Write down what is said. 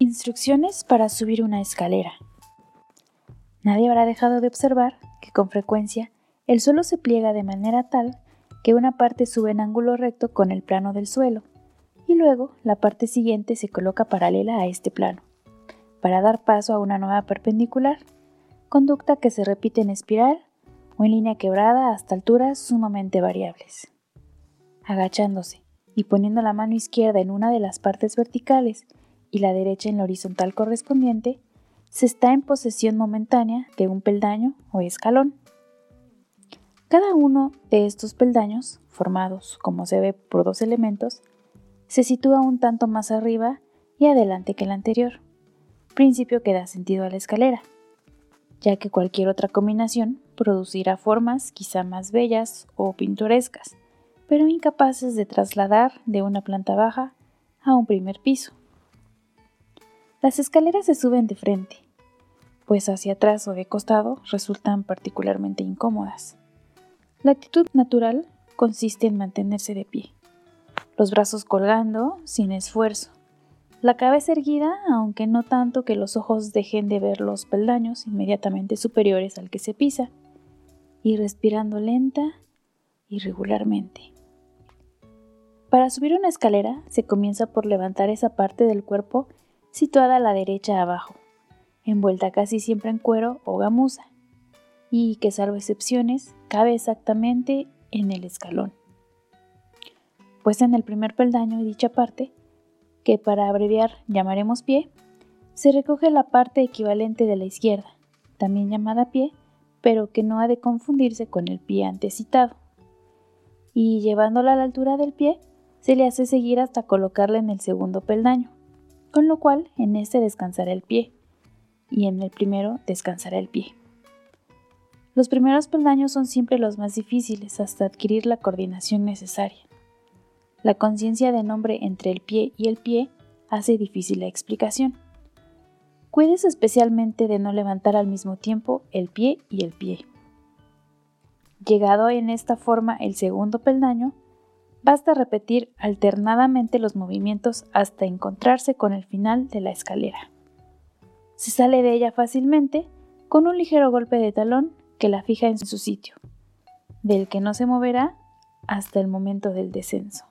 Instrucciones para subir una escalera. Nadie habrá dejado de observar que con frecuencia el suelo se pliega de manera tal que una parte sube en ángulo recto con el plano del suelo y luego la parte siguiente se coloca paralela a este plano, para dar paso a una nueva perpendicular, conducta que se repite en espiral o en línea quebrada hasta alturas sumamente variables. Agachándose y poniendo la mano izquierda en una de las partes verticales y la derecha en la horizontal correspondiente, se está en posesión momentánea de un peldaño o escalón. Cada uno de estos peldaños, formados, como se ve, por dos elementos, se sitúa un tanto más arriba y adelante que el anterior, principio que da sentido a la escalera, ya que cualquier otra combinación producirá formas quizá más bellas o pintorescas, pero incapaces de trasladar de una planta baja a un primer piso. Las escaleras se suben de frente, pues hacia atrás o de costado resultan particularmente incómodas. La actitud natural consiste en mantenerse de pie, los brazos colgando sin esfuerzo, la cabeza erguida, aunque no tanto que los ojos dejen de ver los peldaños inmediatamente superiores al que se pisa, y respirando lenta y regularmente. Para subir una escalera se comienza por levantar esa parte del cuerpo situada a la derecha abajo, envuelta casi siempre en cuero o gamuza, y que salvo excepciones cabe exactamente en el escalón. Pues en el primer peldaño de dicha parte, que para abreviar llamaremos pie, se recoge la parte equivalente de la izquierda, también llamada pie, pero que no ha de confundirse con el pie antecitado. Y llevándola a la altura del pie, se le hace seguir hasta colocarla en el segundo peldaño, con lo cual en este descansará el pie y en el primero descansará el pie. Los primeros peldaños son siempre los más difíciles hasta adquirir la coordinación necesaria. La conciencia de nombre entre el pie y el pie hace difícil la explicación. Cuides especialmente de no levantar al mismo tiempo el pie y el pie. Llegado en esta forma el segundo peldaño, Basta repetir alternadamente los movimientos hasta encontrarse con el final de la escalera. Se sale de ella fácilmente con un ligero golpe de talón que la fija en su sitio, del que no se moverá hasta el momento del descenso.